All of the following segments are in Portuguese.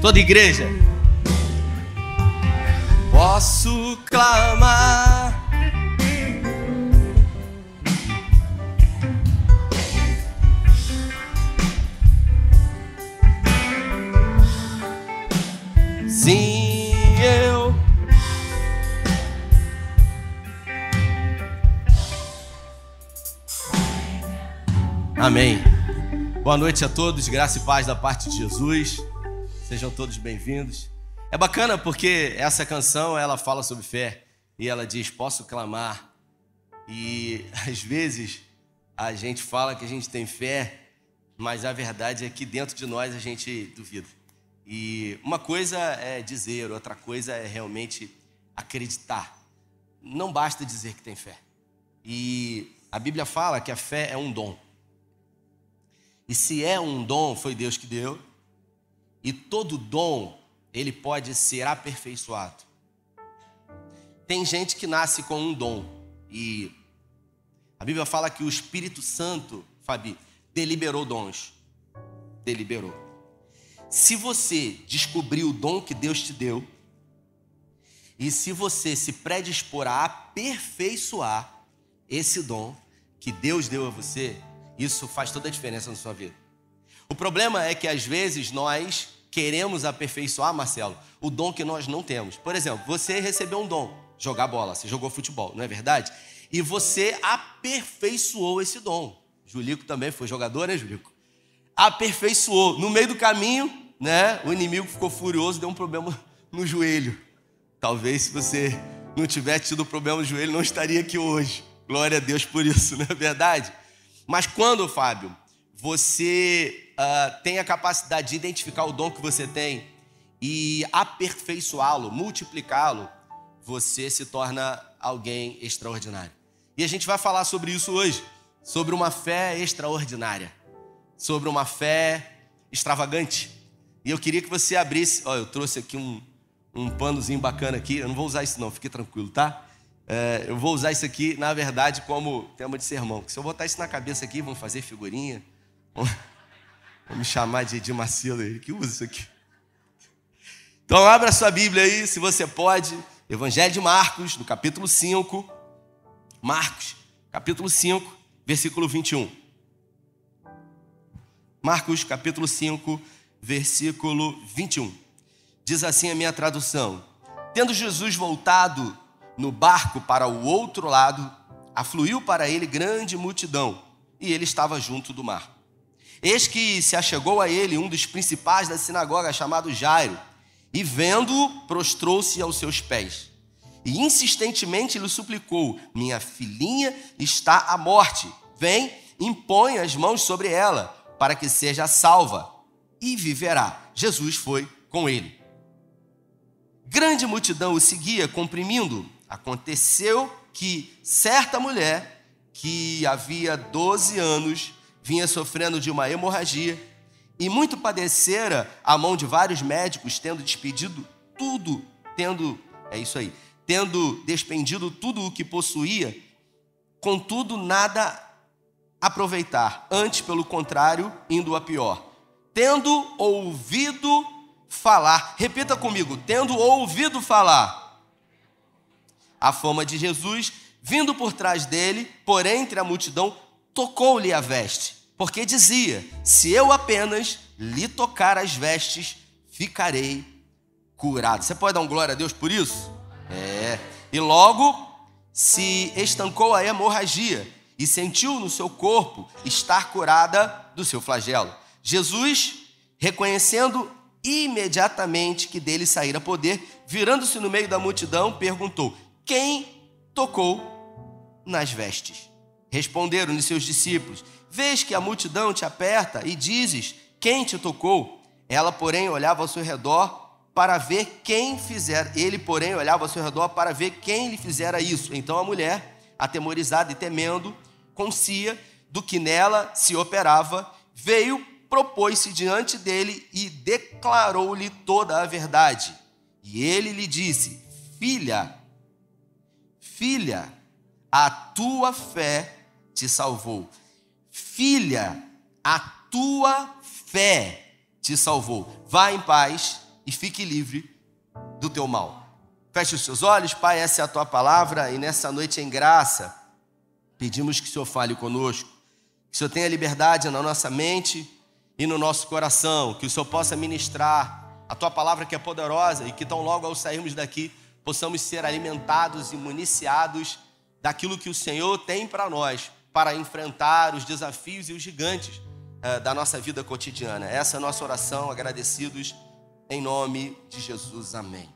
Toda igreja. Posso clamar. Sim, eu. Amém. Boa noite a todos, graça e paz da parte de Jesus. Sejam todos bem-vindos. É bacana porque essa canção ela fala sobre fé e ela diz: Posso clamar. E às vezes a gente fala que a gente tem fé, mas a verdade é que dentro de nós a gente duvida. E uma coisa é dizer, outra coisa é realmente acreditar. Não basta dizer que tem fé. E a Bíblia fala que a fé é um dom. E se é um dom, foi Deus que deu. E todo dom, ele pode ser aperfeiçoado. Tem gente que nasce com um dom. E a Bíblia fala que o Espírito Santo, Fabi, deliberou dons. Deliberou. Se você descobrir o dom que Deus te deu, e se você se predispor a aperfeiçoar esse dom que Deus deu a você, isso faz toda a diferença na sua vida. O problema é que às vezes nós queremos aperfeiçoar, Marcelo, o dom que nós não temos. Por exemplo, você recebeu um dom, jogar bola, você jogou futebol, não é verdade? E você aperfeiçoou esse dom. Julico também foi jogador, né, Julico? Aperfeiçoou. No meio do caminho, né, o inimigo ficou furioso, deu um problema no joelho. Talvez se você não tivesse tido problema no joelho, não estaria aqui hoje. Glória a Deus por isso, não é verdade? Mas quando, Fábio, você uh, tem a capacidade de identificar o dom que você tem e aperfeiçoá-lo, multiplicá-lo, você se torna alguém extraordinário. E a gente vai falar sobre isso hoje, sobre uma fé extraordinária, sobre uma fé extravagante. E eu queria que você abrisse, ó, eu trouxe aqui um, um panozinho bacana aqui, eu não vou usar isso não, fique tranquilo, tá? É, eu vou usar isso aqui, na verdade, como tema de sermão. Se eu botar isso na cabeça aqui, vamos fazer figurinha. Vamos me chamar de Edir Macilo, ele que usa isso aqui. Então, abra sua Bíblia aí, se você pode. Evangelho de Marcos, no capítulo 5. Marcos, capítulo 5, versículo 21. Marcos, capítulo 5, versículo 21. Diz assim a minha tradução: Tendo Jesus voltado no barco para o outro lado, afluiu para ele grande multidão, e ele estava junto do mar. Eis que se achegou a ele um dos principais da sinagoga, chamado Jairo, e vendo-o, prostrou-se aos seus pés. E insistentemente lhe suplicou: Minha filhinha está à morte. Vem, impõe as mãos sobre ela, para que seja salva, e viverá. Jesus foi com ele. Grande multidão o seguia, comprimindo Aconteceu que certa mulher, que havia 12 anos, vinha sofrendo de uma hemorragia e muito padecera a mão de vários médicos, tendo despedido tudo, tendo, é isso aí, tendo despendido tudo o que possuía, contudo nada aproveitar, antes pelo contrário, indo a pior. Tendo ouvido falar, repita comigo, tendo ouvido falar a fama de Jesus, vindo por trás dele, por entre a multidão, tocou-lhe a veste, porque dizia: Se eu apenas lhe tocar as vestes, ficarei curado. Você pode dar um glória a Deus por isso? É. E logo se estancou a hemorragia e sentiu no seu corpo estar curada do seu flagelo. Jesus, reconhecendo imediatamente que dele saíra poder, virando-se no meio da multidão, perguntou: quem tocou nas vestes? Responderam-lhe seus discípulos: Vês que a multidão te aperta e dizes: Quem te tocou? Ela, porém, olhava ao seu redor para ver quem fizera. Ele, porém, olhava ao seu redor para ver quem lhe fizera isso. Então a mulher, atemorizada e temendo, concia do que nela se operava, veio, propôs-se diante dele e declarou-lhe toda a verdade. E ele lhe disse: Filha, Filha, a tua fé te salvou. Filha, a tua fé te salvou. Vá em paz e fique livre do teu mal. Feche os seus olhos, Pai, essa é a tua palavra e nessa noite em graça pedimos que o Senhor fale conosco, que o Senhor tenha liberdade na nossa mente e no nosso coração, que o Senhor possa ministrar a tua palavra que é poderosa e que tão logo ao sairmos daqui possamos ser alimentados e municiados daquilo que o Senhor tem para nós, para enfrentar os desafios e os gigantes uh, da nossa vida cotidiana. Essa é a nossa oração, agradecidos em nome de Jesus. Amém.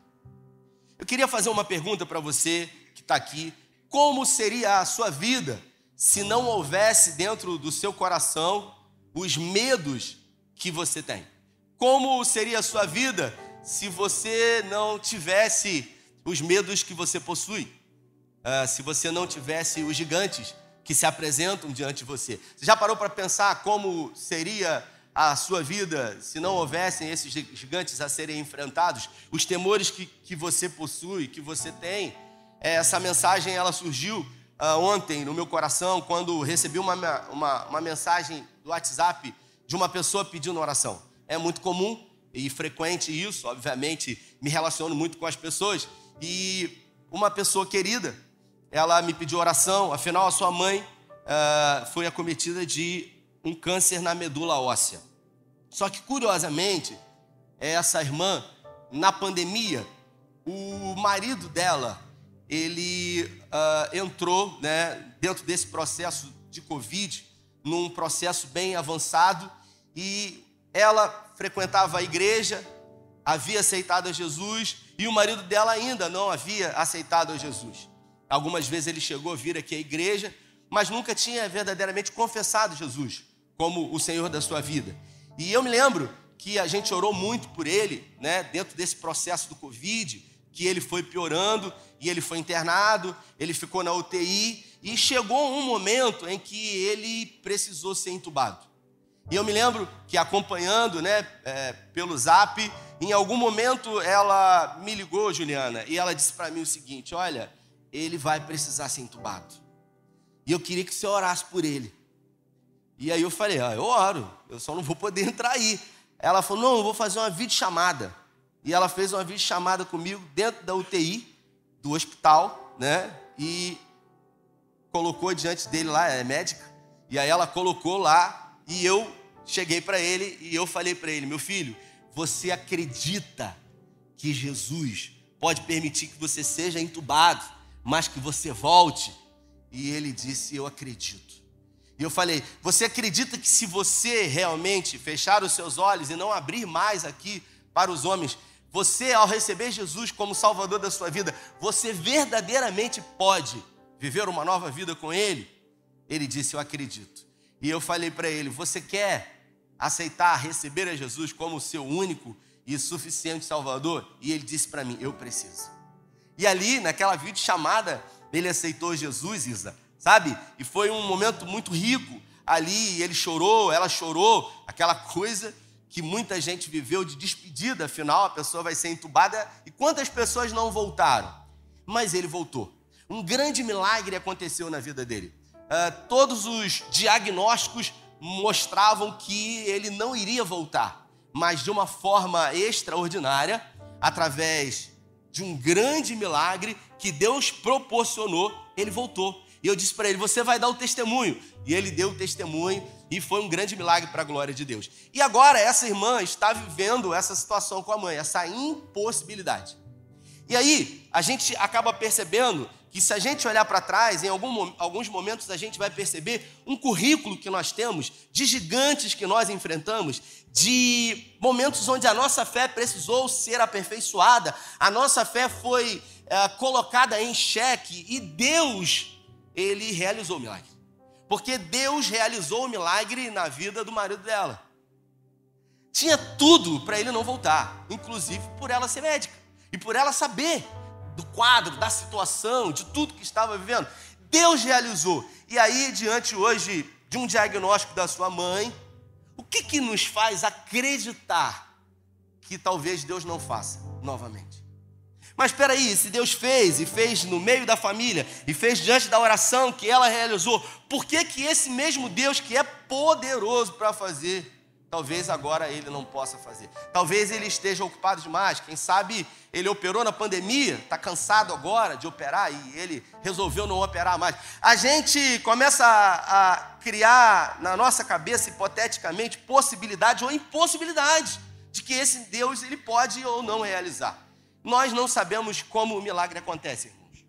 Eu queria fazer uma pergunta para você que está aqui: como seria a sua vida se não houvesse dentro do seu coração os medos que você tem? Como seria a sua vida se você não tivesse os medos que você possui? Uh, se você não tivesse os gigantes que se apresentam diante de você? Você já parou para pensar como seria a sua vida se não houvessem esses gigantes a serem enfrentados? Os temores que, que você possui, que você tem? É, essa mensagem ela surgiu uh, ontem no meu coração quando recebi uma, uma, uma mensagem do WhatsApp de uma pessoa pedindo oração. É muito comum e frequente isso, obviamente, me relaciono muito com as pessoas. E uma pessoa querida ela me pediu oração, afinal a sua mãe uh, foi acometida de um câncer na medula óssea. Só que curiosamente, essa irmã, na pandemia, o marido dela, ele uh, entrou né, dentro desse processo de Covid, num processo bem avançado, e ela frequentava a igreja, havia aceitado a Jesus, e o marido dela ainda não havia aceitado a Jesus. Algumas vezes ele chegou a vir aqui à igreja, mas nunca tinha verdadeiramente confessado Jesus como o Senhor da sua vida. E eu me lembro que a gente orou muito por ele, né, dentro desse processo do Covid, que ele foi piorando e ele foi internado, ele ficou na UTI e chegou um momento em que ele precisou ser entubado. E eu me lembro que acompanhando, né, é, pelo Zap, em algum momento ela me ligou, Juliana, e ela disse para mim o seguinte: olha ele vai precisar ser entubado. E eu queria que você orasse por ele. E aí eu falei, ah, eu oro, eu só não vou poder entrar aí. Ela falou, não, eu vou fazer uma videochamada. E ela fez uma videochamada comigo dentro da UTI do hospital, né? E colocou diante dele lá, é médica. E aí ela colocou lá e eu cheguei para ele e eu falei para ele, meu filho, você acredita que Jesus pode permitir que você seja entubado? Mas que você volte. E ele disse: Eu acredito. E eu falei: Você acredita que se você realmente fechar os seus olhos e não abrir mais aqui para os homens, você, ao receber Jesus como Salvador da sua vida, você verdadeiramente pode viver uma nova vida com Ele? Ele disse: Eu acredito. E eu falei para ele: Você quer aceitar, receber a Jesus como seu único e suficiente Salvador? E ele disse para mim: Eu preciso. E ali, naquela videochamada, ele aceitou Jesus, Isa, sabe? E foi um momento muito rico ali, ele chorou, ela chorou, aquela coisa que muita gente viveu de despedida, afinal a pessoa vai ser entubada. E quantas pessoas não voltaram? Mas ele voltou. Um grande milagre aconteceu na vida dele. Uh, todos os diagnósticos mostravam que ele não iria voltar, mas de uma forma extraordinária, através de um grande milagre que Deus proporcionou, ele voltou. E eu disse para ele: Você vai dar o testemunho. E ele deu o testemunho e foi um grande milagre para a glória de Deus. E agora essa irmã está vivendo essa situação com a mãe, essa impossibilidade. E aí a gente acaba percebendo que se a gente olhar para trás, em algum, alguns momentos a gente vai perceber um currículo que nós temos, de gigantes que nós enfrentamos, de momentos onde a nossa fé precisou ser aperfeiçoada, a nossa fé foi é, colocada em xeque e Deus, ele realizou o milagre. Porque Deus realizou o milagre na vida do marido dela. Tinha tudo para ele não voltar, inclusive por ela ser médica e por ela saber do quadro, da situação, de tudo que estava vivendo. Deus realizou. E aí, diante hoje de um diagnóstico da sua mãe, o que, que nos faz acreditar que talvez Deus não faça novamente? Mas espera aí, se Deus fez e fez no meio da família e fez diante da oração que ela realizou, por que que esse mesmo Deus que é poderoso para fazer, talvez agora ele não possa fazer. Talvez ele esteja ocupado demais. Quem sabe ele operou na pandemia, está cansado agora de operar e ele resolveu não operar mais. A gente começa a, a criar na nossa cabeça, hipoteticamente, possibilidade ou impossibilidade de que esse Deus ele pode ou não realizar. Nós não sabemos como o milagre acontece, irmãos.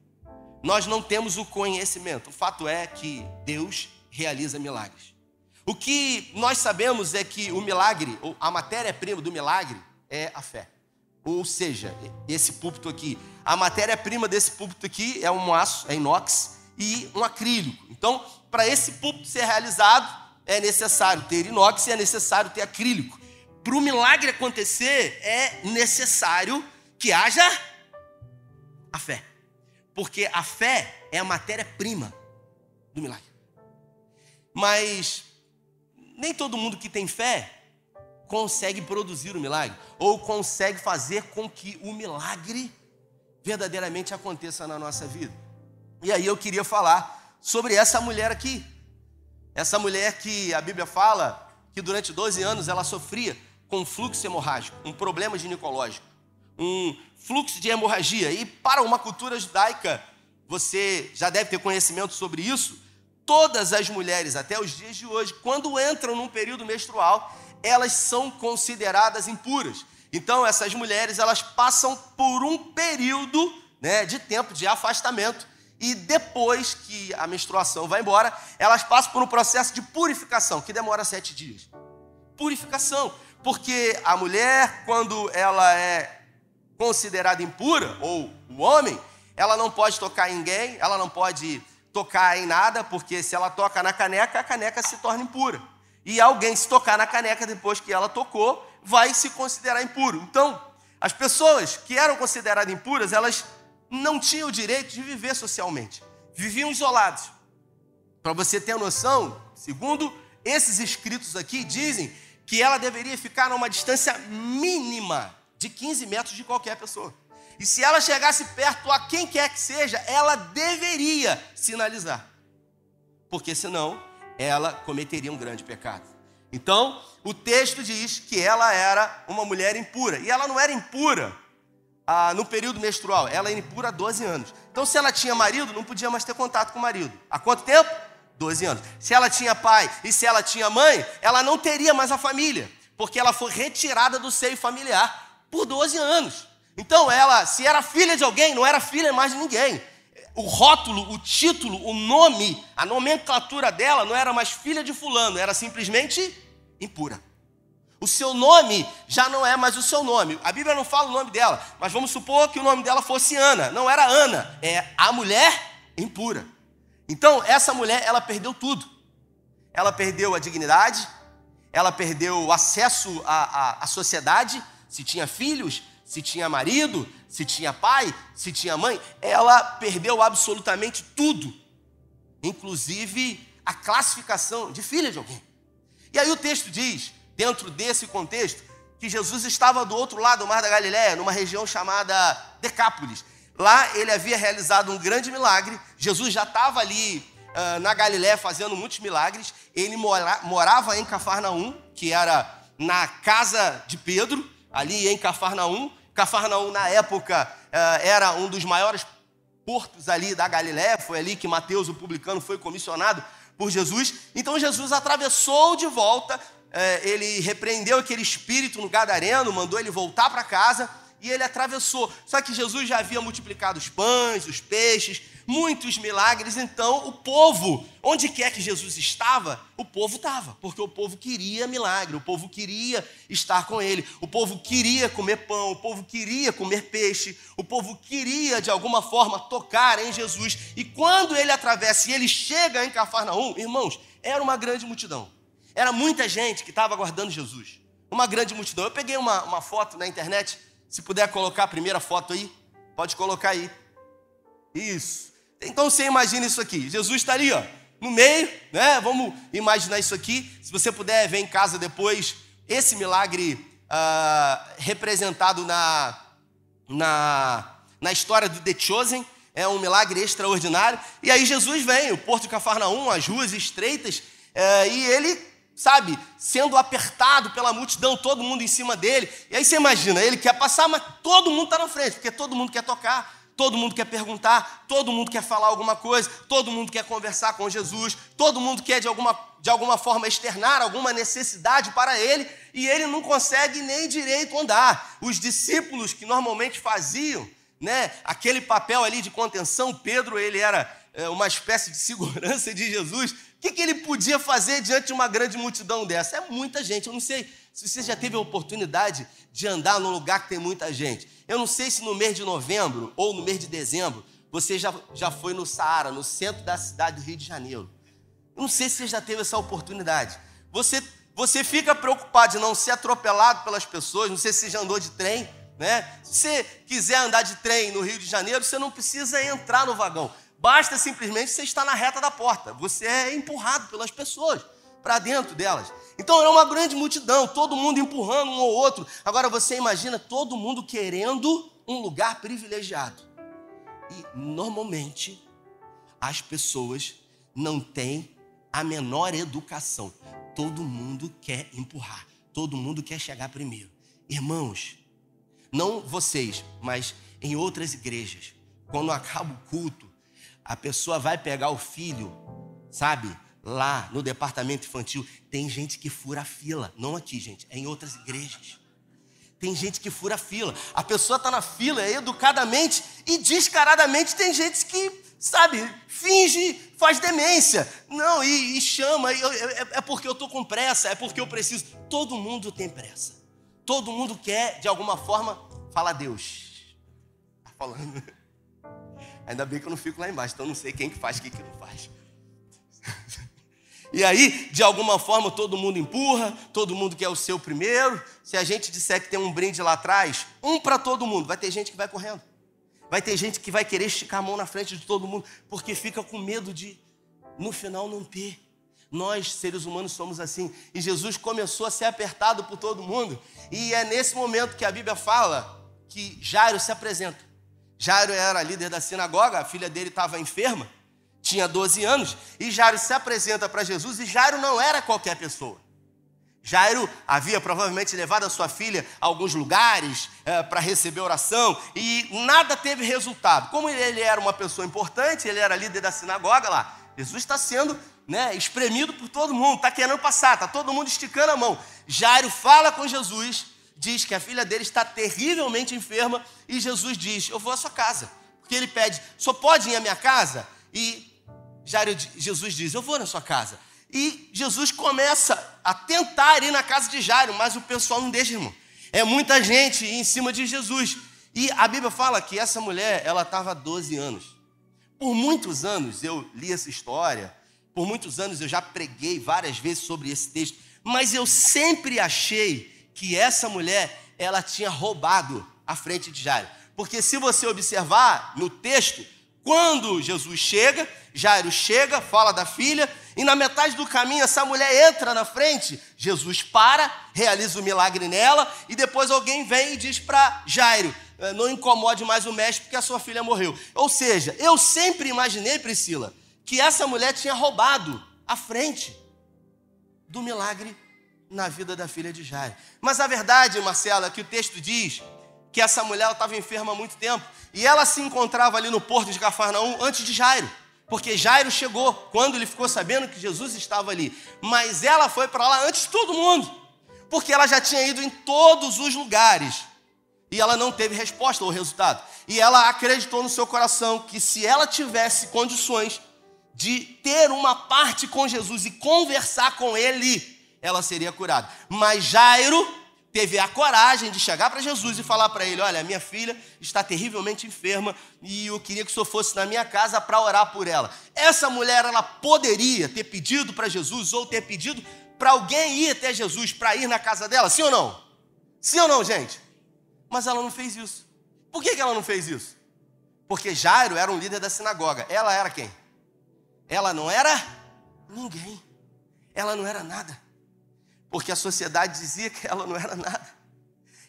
Nós não temos o conhecimento. O fato é que Deus realiza milagres. O que nós sabemos é que o milagre, a matéria-prima do milagre é a fé. Ou seja, esse púlpito aqui, a matéria-prima desse púlpito aqui é um aço, é inox e um acrílico. Então, para esse púlpito ser realizado, é necessário ter inox e é necessário ter acrílico. Para o milagre acontecer, é necessário que haja a fé. Porque a fé é a matéria-prima do milagre. Mas nem todo mundo que tem fé consegue produzir o milagre, ou consegue fazer com que o milagre verdadeiramente aconteça na nossa vida. E aí eu queria falar sobre essa mulher aqui. Essa mulher que a Bíblia fala que durante 12 anos ela sofria com fluxo hemorrágico, um problema ginecológico, um fluxo de hemorragia. E para uma cultura judaica, você já deve ter conhecimento sobre isso, todas as mulheres, até os dias de hoje, quando entram num período menstrual, elas são consideradas impuras. Então, essas mulheres, elas passam por um período né, de tempo de afastamento. E depois que a menstruação vai embora, elas passam por um processo de purificação, que demora sete dias. Purificação. Porque a mulher, quando ela é considerada impura, ou o homem, ela não pode tocar ninguém, ela não pode tocar em nada, porque se ela toca na caneca, a caneca se torna impura. E alguém se tocar na caneca depois que ela tocou, vai se considerar impuro. Então, as pessoas que eram consideradas impuras, elas não tinham o direito de viver socialmente. Viviam isolados. Para você ter noção, segundo esses escritos aqui, dizem que ela deveria ficar a uma distância mínima de 15 metros de qualquer pessoa. E se ela chegasse perto a quem quer que seja, ela deveria sinalizar. Porque senão ela cometeria um grande pecado. Então, o texto diz que ela era uma mulher impura. E ela não era impura ah, no período menstrual, ela era impura há 12 anos. Então, se ela tinha marido, não podia mais ter contato com o marido. Há quanto tempo? 12 anos. Se ela tinha pai e se ela tinha mãe, ela não teria mais a família, porque ela foi retirada do seio familiar por 12 anos. Então ela, se era filha de alguém, não era filha mais de ninguém. O rótulo, o título, o nome, a nomenclatura dela não era mais filha de fulano, era simplesmente impura. O seu nome já não é mais o seu nome. A Bíblia não fala o nome dela, mas vamos supor que o nome dela fosse Ana. Não era Ana, é a mulher impura. Então, essa mulher, ela perdeu tudo. Ela perdeu a dignidade, ela perdeu o acesso à, à, à sociedade, se tinha filhos, se tinha marido, se tinha pai, se tinha mãe, ela perdeu absolutamente tudo, inclusive a classificação de filha de alguém. E aí o texto diz, dentro desse contexto, que Jesus estava do outro lado do Mar da Galiléia, numa região chamada Decápolis. Lá ele havia realizado um grande milagre. Jesus já estava ali uh, na Galiléia fazendo muitos milagres. Ele mora, morava em Cafarnaum, que era na casa de Pedro ali em Cafarnaum. Cafarnaum, na época, eh, era um dos maiores portos ali da Galiléia, foi ali que Mateus, o publicano, foi comissionado por Jesus. Então Jesus atravessou de volta, eh, ele repreendeu aquele espírito no gadareno, mandou ele voltar para casa e ele atravessou. Só que Jesus já havia multiplicado os pães, os peixes, muitos milagres, então o povo, onde quer que Jesus estava, o povo estava, porque o povo queria milagre, o povo queria estar com ele, o povo queria comer pão, o povo queria comer peixe, o povo queria de alguma forma tocar em Jesus. E quando ele atravessa e ele chega em Cafarnaum, irmãos, era uma grande multidão, era muita gente que estava aguardando Jesus, uma grande multidão. Eu peguei uma, uma foto na internet, se puder colocar a primeira foto aí, pode colocar aí. Isso. Então você imagina isso aqui. Jesus está ali, ó, no meio, né? Vamos imaginar isso aqui. Se você puder ver em casa depois esse milagre uh, representado na, na, na história do The Chosen, é um milagre extraordinário. E aí Jesus vem, o porto de Cafarnaum, as ruas estreitas, uh, e ele sabe, sendo apertado pela multidão, todo mundo em cima dele. E aí você imagina, ele quer passar, mas todo mundo está na frente, porque todo mundo quer tocar, todo mundo quer perguntar, todo mundo quer falar alguma coisa, todo mundo quer conversar com Jesus, todo mundo quer de alguma, de alguma forma externar alguma necessidade para ele, e ele não consegue nem direito andar. Os discípulos que normalmente faziam, né, aquele papel ali de contenção, Pedro, ele era é, uma espécie de segurança de Jesus, o que, que ele podia fazer diante de uma grande multidão dessa? É muita gente. Eu não sei se você já teve a oportunidade de andar num lugar que tem muita gente. Eu não sei se no mês de novembro ou no mês de dezembro você já, já foi no Saara, no centro da cidade do Rio de Janeiro. Eu não sei se você já teve essa oportunidade. Você, você fica preocupado de não ser atropelado pelas pessoas. Não sei se você já andou de trem. Né? Se você quiser andar de trem no Rio de Janeiro, você não precisa entrar no vagão. Basta simplesmente você estar na reta da porta. Você é empurrado pelas pessoas para dentro delas. Então é uma grande multidão, todo mundo empurrando um ou outro. Agora você imagina todo mundo querendo um lugar privilegiado. E normalmente as pessoas não têm a menor educação. Todo mundo quer empurrar, todo mundo quer chegar primeiro. Irmãos, não vocês, mas em outras igrejas, quando acaba o culto, a pessoa vai pegar o filho, sabe? Lá no departamento infantil, tem gente que fura a fila. Não aqui, gente, é em outras igrejas. Tem gente que fura a fila. A pessoa está na fila educadamente e descaradamente tem gente que, sabe, finge, faz demência. Não, e, e chama, e eu, é, é porque eu estou com pressa, é porque eu preciso. Todo mundo tem pressa. Todo mundo quer, de alguma forma, falar Deus. Está falando. Ainda bem que eu não fico lá embaixo, então não sei quem que faz, quem que não faz. E aí, de alguma forma, todo mundo empurra, todo mundo quer o seu primeiro. Se a gente disser que tem um brinde lá atrás, um para todo mundo, vai ter gente que vai correndo. Vai ter gente que vai querer esticar a mão na frente de todo mundo, porque fica com medo de, no final, não ter. Nós, seres humanos, somos assim. E Jesus começou a ser apertado por todo mundo. E é nesse momento que a Bíblia fala que Jairo se apresenta. Jairo era líder da sinagoga, a filha dele estava enferma, tinha 12 anos, e Jairo se apresenta para Jesus, e Jairo não era qualquer pessoa. Jairo havia provavelmente levado a sua filha a alguns lugares é, para receber oração e nada teve resultado. Como ele era uma pessoa importante, ele era líder da sinagoga lá, Jesus está sendo né, espremido por todo mundo, está querendo passar, está todo mundo esticando a mão. Jairo fala com Jesus diz que a filha dele está terrivelmente enferma e Jesus diz: Eu vou à sua casa. Porque ele pede: Só pode ir à minha casa? E Jairo, Jesus diz: Eu vou na sua casa. E Jesus começa a tentar ir na casa de Jairo, mas o pessoal não deixa, irmão. É muita gente em cima de Jesus. E a Bíblia fala que essa mulher, ela estava há 12 anos. Por muitos anos eu li essa história, por muitos anos eu já preguei várias vezes sobre esse texto, mas eu sempre achei que essa mulher ela tinha roubado a frente de Jairo. Porque se você observar no texto, quando Jesus chega, Jairo chega, fala da filha, e na metade do caminho essa mulher entra na frente, Jesus para, realiza o milagre nela, e depois alguém vem e diz para Jairo: eh, não incomode mais o mestre porque a sua filha morreu. Ou seja, eu sempre imaginei, Priscila, que essa mulher tinha roubado a frente do milagre na vida da filha de Jairo. Mas a verdade, Marcela, é que o texto diz que essa mulher estava enferma há muito tempo e ela se encontrava ali no porto de Cafarnaum antes de Jairo. Porque Jairo chegou quando ele ficou sabendo que Jesus estava ali. Mas ela foi para lá antes de todo mundo. Porque ela já tinha ido em todos os lugares. E ela não teve resposta ou resultado. E ela acreditou no seu coração que se ela tivesse condições de ter uma parte com Jesus e conversar com ele, ela seria curada. Mas Jairo teve a coragem de chegar para Jesus e falar para ele: Olha, minha filha está terrivelmente enferma e eu queria que o senhor fosse na minha casa para orar por ela. Essa mulher, ela poderia ter pedido para Jesus ou ter pedido para alguém ir até Jesus para ir na casa dela, sim ou não? Sim ou não, gente? Mas ela não fez isso. Por que, que ela não fez isso? Porque Jairo era um líder da sinagoga. Ela era quem? Ela não era ninguém. Ela não era nada porque a sociedade dizia que ela não era nada.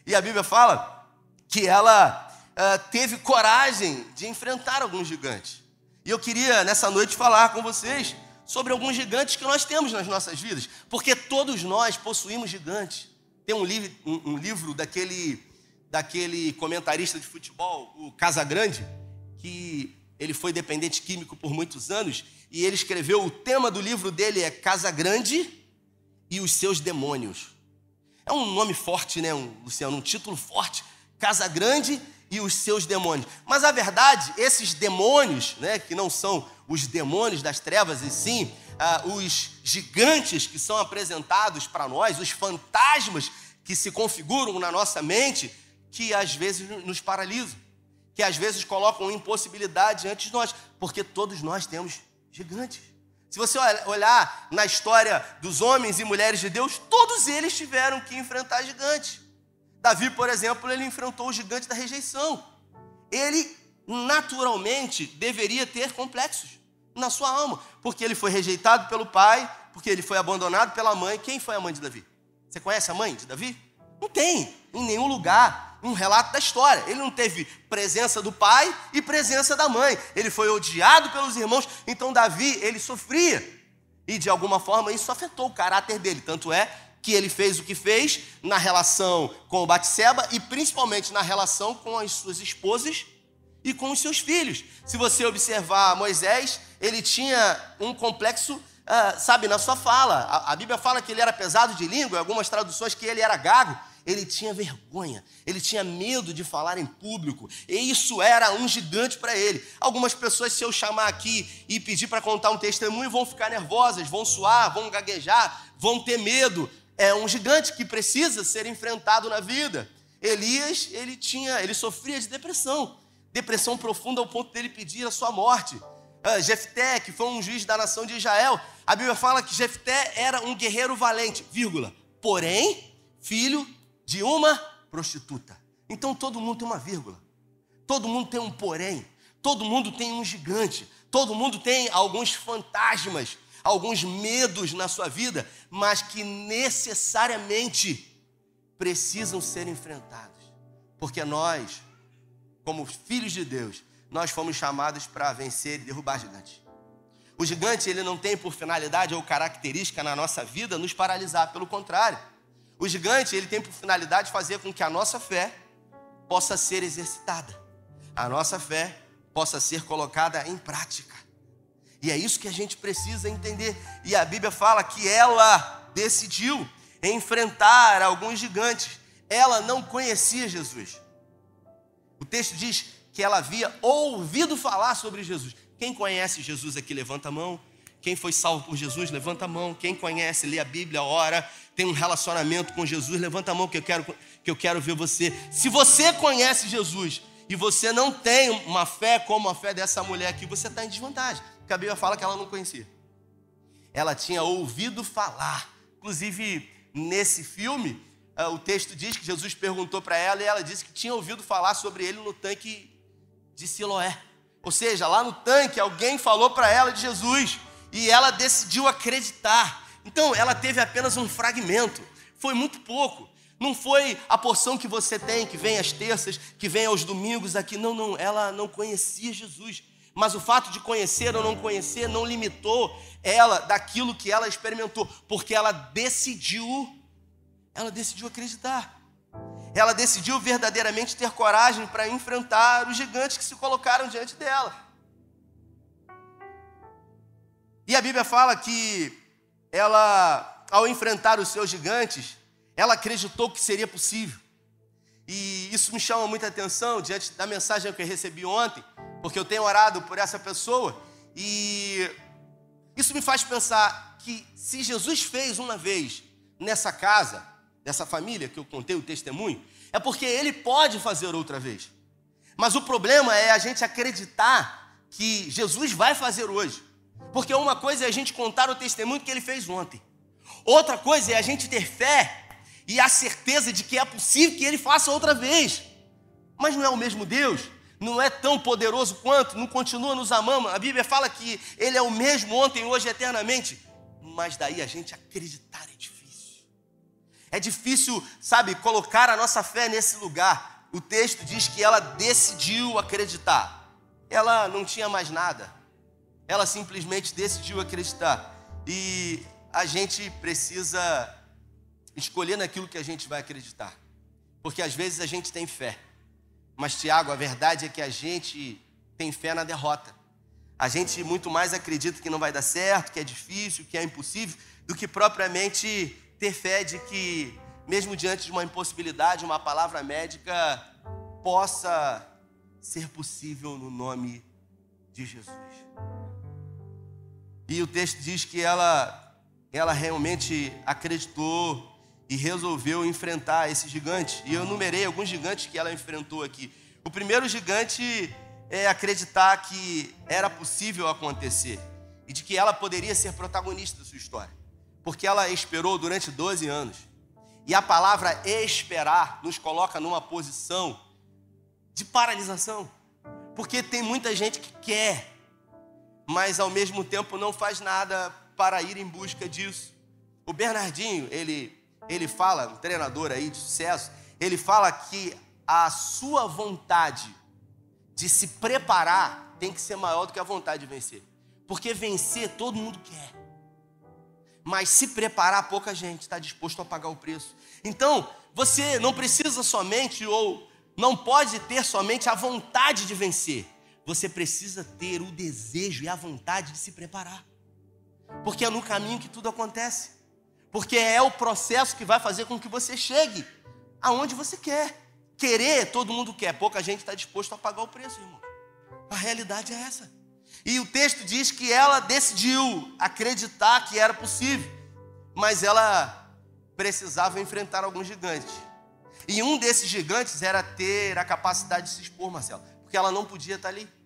E a Bíblia fala que ela uh, teve coragem de enfrentar alguns gigantes. E eu queria nessa noite falar com vocês sobre alguns gigantes que nós temos nas nossas vidas, porque todos nós possuímos gigantes. Tem um livro, um, um livro daquele, daquele comentarista de futebol, o Casagrande, que ele foi dependente químico por muitos anos, e ele escreveu, o tema do livro dele é Casagrande e os seus demônios. É um nome forte, né, Luciano? Um título forte. Casagrande e os seus demônios. Mas a verdade, esses demônios, né, que não são os demônios das trevas, e sim ah, os gigantes que são apresentados para nós, os fantasmas que se configuram na nossa mente, que às vezes nos paralisam, que às vezes colocam impossibilidade antes de nós, porque todos nós temos gigantes. Se você olhar na história dos homens e mulheres de Deus, todos eles tiveram que enfrentar gigantes. Davi, por exemplo, ele enfrentou o gigante da rejeição. Ele naturalmente deveria ter complexos na sua alma, porque ele foi rejeitado pelo pai, porque ele foi abandonado pela mãe. Quem foi a mãe de Davi? Você conhece a mãe de Davi? Não tem em nenhum lugar um relato da história. Ele não teve presença do pai e presença da mãe. Ele foi odiado pelos irmãos, então Davi, ele sofria. E de alguma forma isso afetou o caráter dele, tanto é que ele fez o que fez na relação com o Batseba e principalmente na relação com as suas esposas e com os seus filhos. Se você observar Moisés, ele tinha um complexo, uh, sabe, na sua fala. A, a, Bíblia fala que ele era pesado de língua, em algumas traduções que ele era gago. Ele tinha vergonha, ele tinha medo de falar em público, e isso era um gigante para ele. Algumas pessoas, se eu chamar aqui e pedir para contar um testemunho, vão ficar nervosas, vão suar, vão gaguejar, vão ter medo. É um gigante que precisa ser enfrentado na vida. Elias, ele tinha, ele sofria de depressão depressão profunda ao ponto dele pedir a sua morte. Uh, Jefté, que foi um juiz da nação de Israel, a Bíblia fala que Jefté era um guerreiro valente, vírgula, porém, filho de uma prostituta. Então todo mundo tem uma vírgula, todo mundo tem um porém, todo mundo tem um gigante, todo mundo tem alguns fantasmas, alguns medos na sua vida, mas que necessariamente precisam ser enfrentados, porque nós como filhos de Deus, nós fomos chamados para vencer e derrubar gigantes. O gigante ele não tem por finalidade ou característica na nossa vida nos paralisar, pelo contrário. O gigante ele tem por finalidade fazer com que a nossa fé possa ser exercitada, a nossa fé possa ser colocada em prática. E é isso que a gente precisa entender. E a Bíblia fala que ela decidiu enfrentar alguns gigantes. Ela não conhecia Jesus. O texto diz que ela havia ouvido falar sobre Jesus. Quem conhece Jesus aqui, levanta a mão. Quem foi salvo por Jesus, levanta a mão. Quem conhece, lê a Bíblia, ora, tem um relacionamento com Jesus, levanta a mão que eu quero, que eu quero ver você. Se você conhece Jesus e você não tem uma fé como a fé dessa mulher aqui, você está em desvantagem. Porque a Bíblia fala que ela não conhecia. Ela tinha ouvido falar. Inclusive, nesse filme, ah, o texto diz que Jesus perguntou para ela e ela disse que tinha ouvido falar sobre ele no tanque de Siloé. Ou seja, lá no tanque alguém falou para ela de Jesus e ela decidiu acreditar. Então, ela teve apenas um fragmento, foi muito pouco. Não foi a porção que você tem, que vem às terças, que vem aos domingos aqui. Não, não, ela não conhecia Jesus. Mas o fato de conhecer ou não conhecer não limitou ela daquilo que ela experimentou, porque ela decidiu ela decidiu acreditar. Ela decidiu verdadeiramente ter coragem para enfrentar os gigantes que se colocaram diante dela. E a Bíblia fala que ela, ao enfrentar os seus gigantes, ela acreditou que seria possível. E isso me chama muita atenção diante da mensagem que eu recebi ontem, porque eu tenho orado por essa pessoa e isso me faz pensar que se Jesus fez uma vez nessa casa, dessa família que eu contei o testemunho, é porque ele pode fazer outra vez. Mas o problema é a gente acreditar que Jesus vai fazer hoje. Porque uma coisa é a gente contar o testemunho que ele fez ontem. Outra coisa é a gente ter fé e a certeza de que é possível que ele faça outra vez. Mas não é o mesmo Deus, não é tão poderoso quanto, não continua nos amando. A Bíblia fala que ele é o mesmo ontem, hoje, eternamente. Mas daí a gente acreditar é difícil. É difícil, sabe, colocar a nossa fé nesse lugar. O texto diz que ela decidiu acreditar. Ela não tinha mais nada. Ela simplesmente decidiu acreditar. E a gente precisa escolher naquilo que a gente vai acreditar. Porque às vezes a gente tem fé. Mas, Tiago, a verdade é que a gente tem fé na derrota. A gente muito mais acredita que não vai dar certo, que é difícil, que é impossível, do que propriamente ter fé de que, mesmo diante de uma impossibilidade, uma palavra médica possa ser possível no nome de Jesus. E o texto diz que ela, ela realmente acreditou e resolveu enfrentar esse gigante. E eu numerei alguns gigantes que ela enfrentou aqui. O primeiro gigante é acreditar que era possível acontecer e de que ela poderia ser protagonista da sua história, porque ela esperou durante 12 anos. E a palavra esperar nos coloca numa posição de paralisação, porque tem muita gente que quer, mas ao mesmo tempo não faz nada para ir em busca disso. O Bernardinho, ele ele fala, um treinador aí de sucesso, ele fala que a sua vontade de se preparar tem que ser maior do que a vontade de vencer. Porque vencer todo mundo quer. Mas se preparar, pouca gente está disposto a pagar o preço. Então, você não precisa somente ou não pode ter somente a vontade de vencer. Você precisa ter o desejo e a vontade de se preparar. Porque é no caminho que tudo acontece. Porque é o processo que vai fazer com que você chegue aonde você quer. Querer, todo mundo quer, pouca gente está disposto a pagar o preço, irmão. A realidade é essa. E o texto diz que ela decidiu acreditar que era possível, mas ela precisava enfrentar alguns gigantes. E um desses gigantes era ter a capacidade de se expor, Marcelo, porque ela não podia estar ali.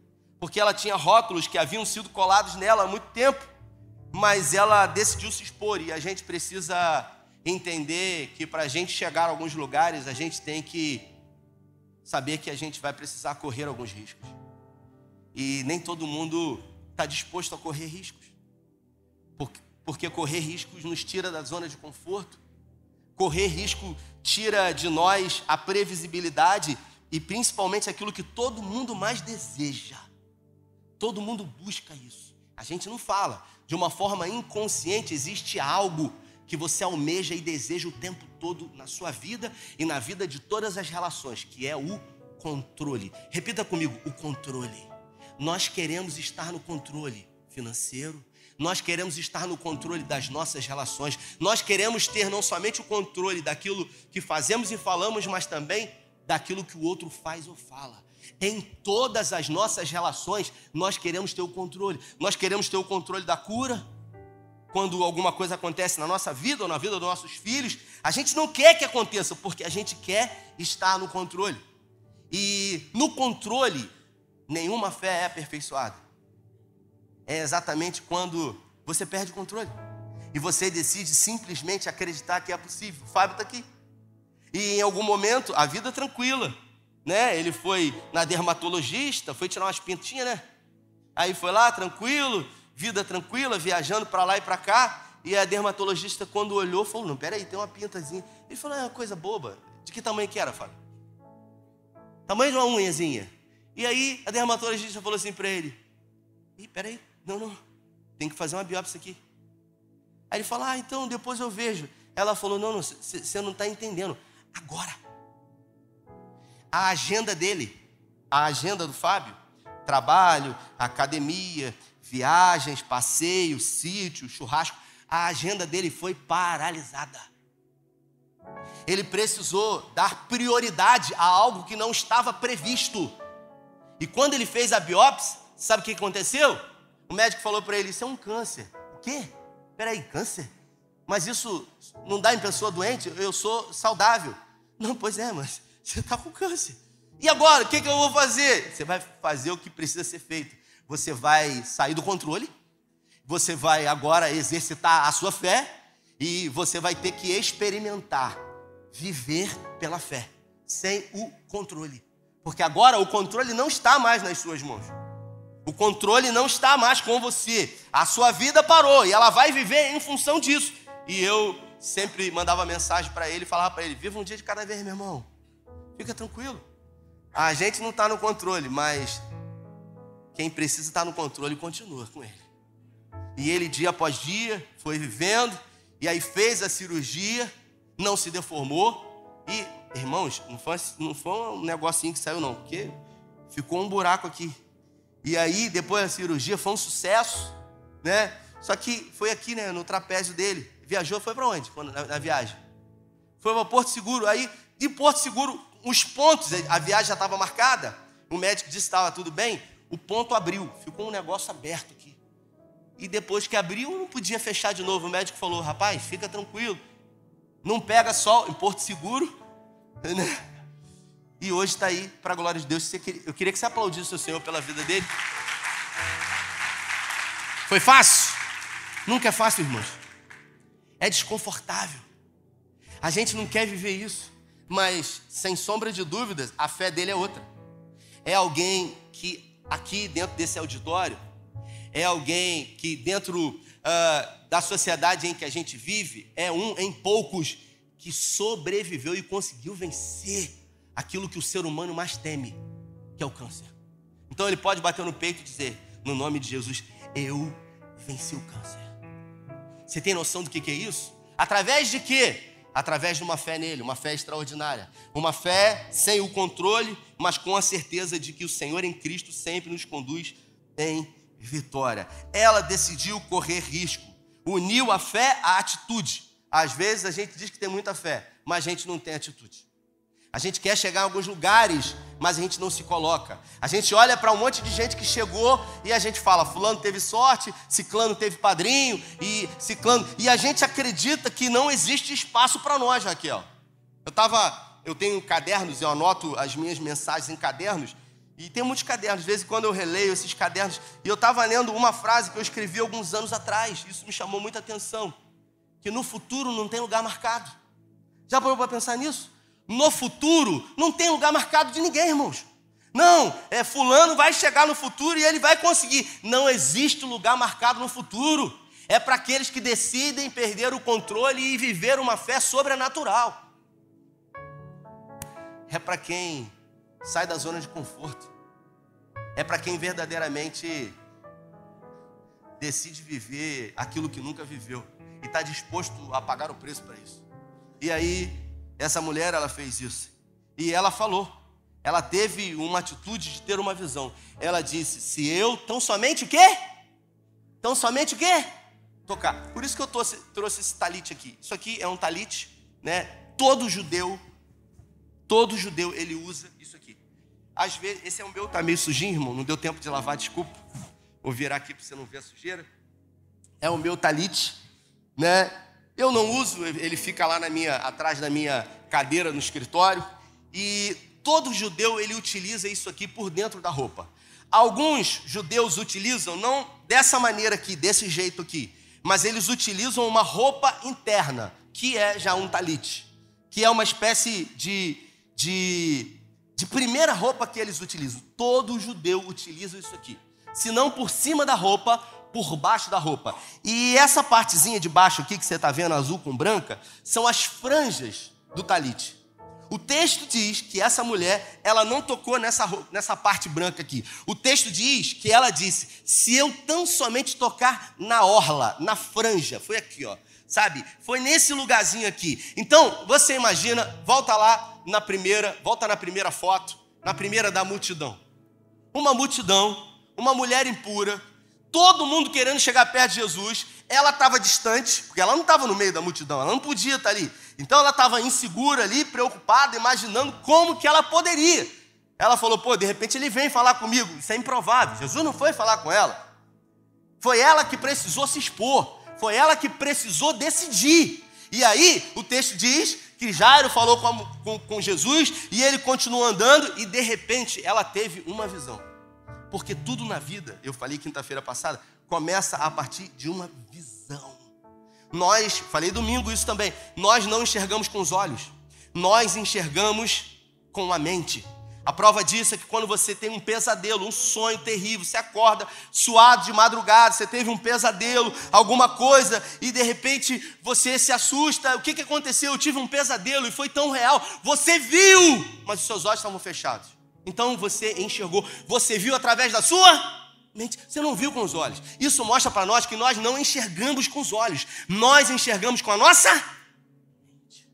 Porque ela tinha rótulos que haviam sido colados nela há muito tempo mas ela decidiu se expor e a gente precisa entender que para a gente chegar a alguns lugares, a gente tem que saber que a gente vai precisar correr alguns riscos. E nem todo mundo está disposto a correr riscos. Porque correr riscos nos tira da zona de conforto. Correr risco tira de nós a previsibilidade e principalmente aquilo que todo mundo mais deseja. Todo mundo busca isso. A gente não fala, de uma forma inconsciente, existe algo que você almeja e deseja o tempo todo na sua vida e na vida de todas as relações, que é o controle. Repita comigo: o controle. Nós queremos estar no controle financeiro, nós queremos estar no controle das nossas relações, nós queremos ter não somente o controle daquilo que fazemos e falamos, mas também daquilo que o outro faz ou fala. Em todas as nossas relações, nós queremos ter o controle. Nós queremos ter o controle da cura. Quando alguma coisa acontece na nossa vida ou na vida dos nossos filhos, a gente não quer que aconteça, porque a gente quer estar no controle. E no controle, nenhuma fé é aperfeiçoada. É exatamente quando você perde o controle. E você decide simplesmente acreditar que é possível. O Fábio está aqui. E em algum momento, a vida é tranquila né? Ele foi na dermatologista, foi tirar umas pintinhas, né? Aí foi lá, tranquilo, vida tranquila, viajando para lá e para cá. E a dermatologista, quando olhou, falou: Não, peraí, tem uma pintazinha. Ele falou: É uma coisa boba. De que tamanho que era, Fábio? Tamanho de uma unhazinha. E aí a dermatologista falou assim para ele: Ih, peraí, não, não, tem que fazer uma biópsia aqui. Aí ele falou: Ah, então depois eu vejo. Ela falou: Não, não, você não está entendendo. Agora a agenda dele, a agenda do Fábio, trabalho, academia, viagens, passeios, sítio, churrasco, a agenda dele foi paralisada. Ele precisou dar prioridade a algo que não estava previsto. E quando ele fez a biópsia, sabe o que aconteceu? O médico falou para ele: Isso é um câncer. O quê? Peraí, câncer? Mas isso não dá em pessoa doente? Eu sou saudável. Não, pois é, mas você está com câncer. E agora, o que, que eu vou fazer? Você vai fazer o que precisa ser feito. Você vai sair do controle, você vai agora exercitar a sua fé e você vai ter que experimentar, viver pela fé, sem o controle. Porque agora o controle não está mais nas suas mãos. O controle não está mais com você. A sua vida parou e ela vai viver em função disso. E eu sempre mandava mensagem para ele, falava para ele: viva um dia de cada vez, meu irmão. Fica tranquilo. A gente não está no controle, mas quem precisa estar no controle continua com ele. E ele, dia após dia, foi vivendo, e aí fez a cirurgia, não se deformou, e, irmãos, não foi, não foi um negocinho que saiu, não, porque ficou um buraco aqui. E aí, depois da cirurgia, foi um sucesso, né? Só que foi aqui, né, no trapézio dele. Viajou, foi para onde? Na, na viagem. Foi para Porto Seguro. Aí, de Porto Seguro, os pontos, a viagem já estava marcada. O médico disse que estava tudo bem. O ponto abriu, ficou um negócio aberto aqui. E depois que abriu, não podia fechar de novo. O médico falou: rapaz, fica tranquilo. Não pega sol em Porto Seguro. Né? E hoje está aí, para a glória de Deus. Eu queria que você aplaudisse o Senhor pela vida dele. Foi fácil? Nunca é fácil, irmãos. É desconfortável. A gente não quer viver isso. Mas, sem sombra de dúvidas, a fé dele é outra. É alguém que aqui dentro desse auditório, é alguém que dentro uh, da sociedade em que a gente vive, é um em poucos que sobreviveu e conseguiu vencer aquilo que o ser humano mais teme, que é o câncer. Então ele pode bater no peito e dizer, no nome de Jesus, eu venci o câncer. Você tem noção do que é isso? Através de quê? Através de uma fé nele, uma fé extraordinária. Uma fé sem o controle, mas com a certeza de que o Senhor em Cristo sempre nos conduz em vitória. Ela decidiu correr risco, uniu a fé à atitude. Às vezes a gente diz que tem muita fé, mas a gente não tem atitude. A gente quer chegar em alguns lugares, mas a gente não se coloca. A gente olha para um monte de gente que chegou e a gente fala: Fulano teve sorte, Ciclano teve padrinho, e Ciclano. E a gente acredita que não existe espaço para nós, Raquel. Eu tava, eu tenho cadernos, eu anoto as minhas mensagens em cadernos, e tem muitos cadernos. De vez em quando eu releio esses cadernos, e eu estava lendo uma frase que eu escrevi alguns anos atrás. Isso me chamou muita atenção. Que no futuro não tem lugar marcado. Já parou para pensar nisso? No futuro, não tem lugar marcado de ninguém, irmãos. Não, é fulano vai chegar no futuro e ele vai conseguir. Não existe lugar marcado no futuro. É para aqueles que decidem perder o controle e viver uma fé sobrenatural. É para quem sai da zona de conforto. É para quem verdadeiramente decide viver aquilo que nunca viveu e está disposto a pagar o preço para isso. E aí essa mulher, ela fez isso. E ela falou. Ela teve uma atitude de ter uma visão. Ela disse: Se eu tão somente o quê? Tão somente o quê? Tocar. Por isso que eu trouxe, trouxe esse talite aqui. Isso aqui é um talite, né? Todo judeu, todo judeu, ele usa isso aqui. Às vezes, esse é o meu, tá meio sujinho, irmão. Não deu tempo de lavar, desculpa. Vou virar aqui para você não ver a sujeira. É o meu talite, né? Eu não uso, ele fica lá na minha, atrás da minha cadeira no escritório. E todo judeu ele utiliza isso aqui por dentro da roupa. Alguns judeus utilizam não dessa maneira aqui, desse jeito aqui, mas eles utilizam uma roupa interna, que é já um talite, que é uma espécie de, de, de primeira roupa que eles utilizam. Todo judeu utiliza isso aqui. Se não por cima da roupa, por baixo da roupa. E essa partezinha de baixo aqui que você está vendo azul com branca são as franjas do talite. O texto diz que essa mulher, ela não tocou nessa, nessa parte branca aqui. O texto diz que ela disse: se eu tão somente tocar na orla, na franja, foi aqui, ó, sabe? Foi nesse lugarzinho aqui. Então, você imagina, volta lá na primeira, volta na primeira foto, na primeira da multidão. Uma multidão, uma mulher impura, todo mundo querendo chegar perto de Jesus. Ela estava distante, porque ela não estava no meio da multidão, ela não podia estar ali. Então ela estava insegura ali, preocupada, imaginando como que ela poderia. Ela falou: pô, de repente ele vem falar comigo. Isso é improvável. Jesus não foi falar com ela. Foi ela que precisou se expor. Foi ela que precisou decidir. E aí o texto diz que Jairo falou com, com, com Jesus e ele continuou andando e de repente ela teve uma visão. Porque tudo na vida, eu falei quinta-feira passada, começa a partir de uma visão. Nós, falei domingo isso também, nós não enxergamos com os olhos, nós enxergamos com a mente. A prova disso é que quando você tem um pesadelo, um sonho terrível, você acorda suado de madrugada, você teve um pesadelo, alguma coisa, e de repente você se assusta. O que, que aconteceu? Eu tive um pesadelo e foi tão real. Você viu, mas os seus olhos estavam fechados. Então você enxergou, você viu através da sua mente. Você não viu com os olhos. Isso mostra para nós que nós não enxergamos com os olhos, nós enxergamos com a nossa mente.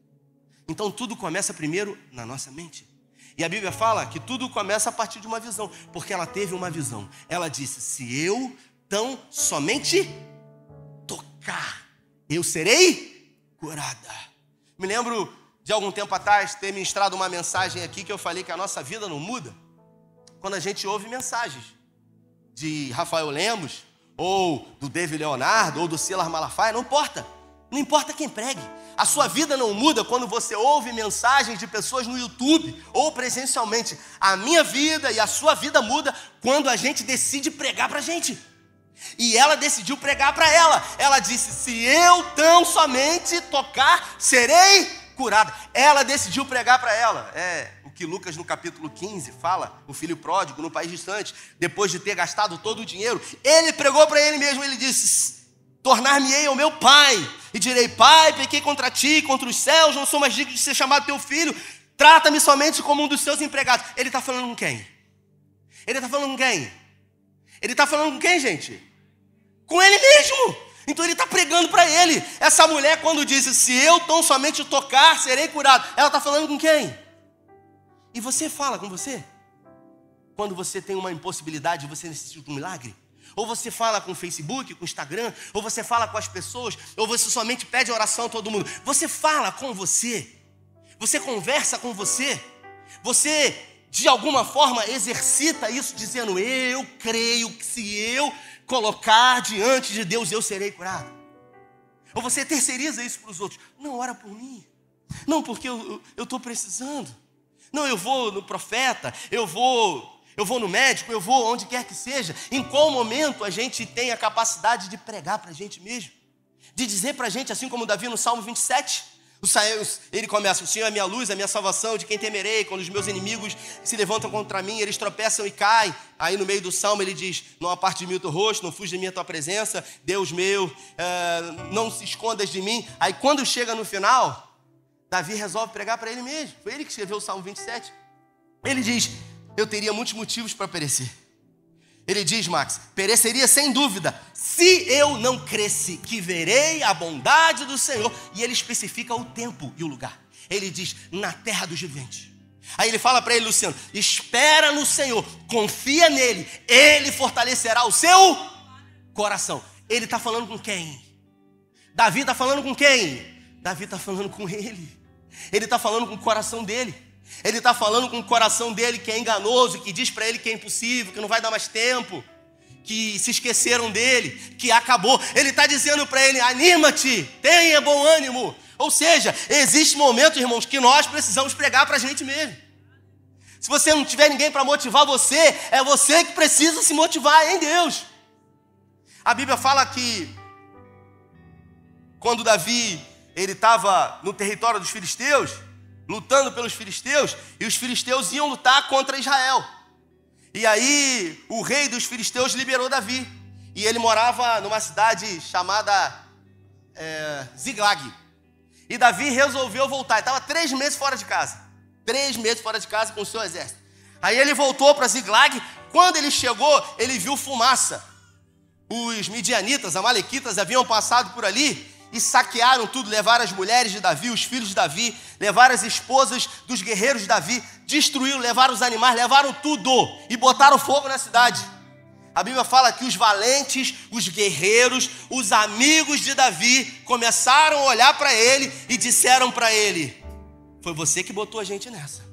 Então tudo começa primeiro na nossa mente. E a Bíblia fala que tudo começa a partir de uma visão, porque ela teve uma visão. Ela disse: Se eu tão somente tocar, eu serei curada. Me lembro de algum tempo atrás ter ministrado uma mensagem aqui que eu falei que a nossa vida não muda quando a gente ouve mensagens de Rafael Lemos, ou do David Leonardo, ou do Silas Malafaia, não importa. Não importa quem pregue. A sua vida não muda quando você ouve mensagens de pessoas no YouTube ou presencialmente. A minha vida e a sua vida muda quando a gente decide pregar para a gente. E ela decidiu pregar para ela. Ela disse: Se eu tão somente tocar, serei curada. Ela decidiu pregar para ela. É, que Lucas no capítulo 15 fala, o filho pródigo no país distante, depois de ter gastado todo o dinheiro, ele pregou para ele mesmo, ele disse: Tornar-me-ei ao meu pai, e direi: Pai, pequei contra ti, contra os céus, não sou mais digno de ser chamado teu filho, trata-me somente como um dos seus empregados. Ele está falando com quem? Ele está falando com quem? Ele está falando com quem, gente? Com ele mesmo. Então ele está pregando para ele. Essa mulher, quando disse, se eu tão somente tocar, serei curado, ela está falando com quem? E você fala com você? Quando você tem uma impossibilidade, você necessita de um milagre? Ou você fala com o Facebook, com o Instagram, ou você fala com as pessoas, ou você somente pede oração a todo mundo. Você fala com você. Você conversa com você. Você, de alguma forma, exercita isso dizendo: Eu creio que se eu colocar diante de Deus, eu serei curado. Ou você terceiriza isso para os outros. Não, ora por mim. Não, porque eu estou precisando. Não, eu vou no profeta, eu vou, eu vou no médico, eu vou onde quer que seja. Em qual momento a gente tem a capacidade de pregar para a gente mesmo? De dizer para a gente, assim como Davi no Salmo 27, ele começa: O Senhor é a minha luz, a minha salvação, de quem temerei? Quando os meus inimigos se levantam contra mim, eles tropeçam e caem. Aí no meio do salmo ele diz: Não aparte de mim o teu rosto, não fuja de mim a tua presença, Deus meu, é, não se escondas de mim. Aí quando chega no final, Davi resolve pregar para ele mesmo. Foi ele que escreveu o Salmo 27. Ele diz: Eu teria muitos motivos para perecer. Ele diz, Max: Pereceria sem dúvida, se eu não cresce, que verei a bondade do Senhor. E ele especifica o tempo e o lugar. Ele diz: Na terra dos viventes. Aí ele fala para ele, Luciano: Espera no Senhor, confia nele, ele fortalecerá o seu coração. Ele está falando com quem? Davi está falando com quem? Davi está falando com ele. Ele está falando com o coração dele. Ele está falando com o coração dele que é enganoso, que diz para ele que é impossível, que não vai dar mais tempo, que se esqueceram dele, que acabou. Ele está dizendo para ele: anima-te, tenha bom ânimo. Ou seja, existe momento, irmãos, que nós precisamos pregar para a gente mesmo. Se você não tiver ninguém para motivar você, é você que precisa se motivar em Deus. A Bíblia fala que quando Davi ele estava no território dos filisteus, lutando pelos filisteus, e os filisteus iam lutar contra Israel. E aí o rei dos filisteus liberou Davi. E ele morava numa cidade chamada é, Ziglag. E Davi resolveu voltar. Estava três meses fora de casa. Três meses fora de casa com o seu exército. Aí ele voltou para Ziglag. Quando ele chegou, ele viu fumaça. Os midianitas, amalequitas, haviam passado por ali e saquearam tudo, levaram as mulheres de Davi, os filhos de Davi, levaram as esposas dos guerreiros de Davi, destruíram, levaram os animais, levaram tudo e botaram fogo na cidade. A Bíblia fala que os valentes, os guerreiros, os amigos de Davi começaram a olhar para ele e disseram para ele: Foi você que botou a gente nessa.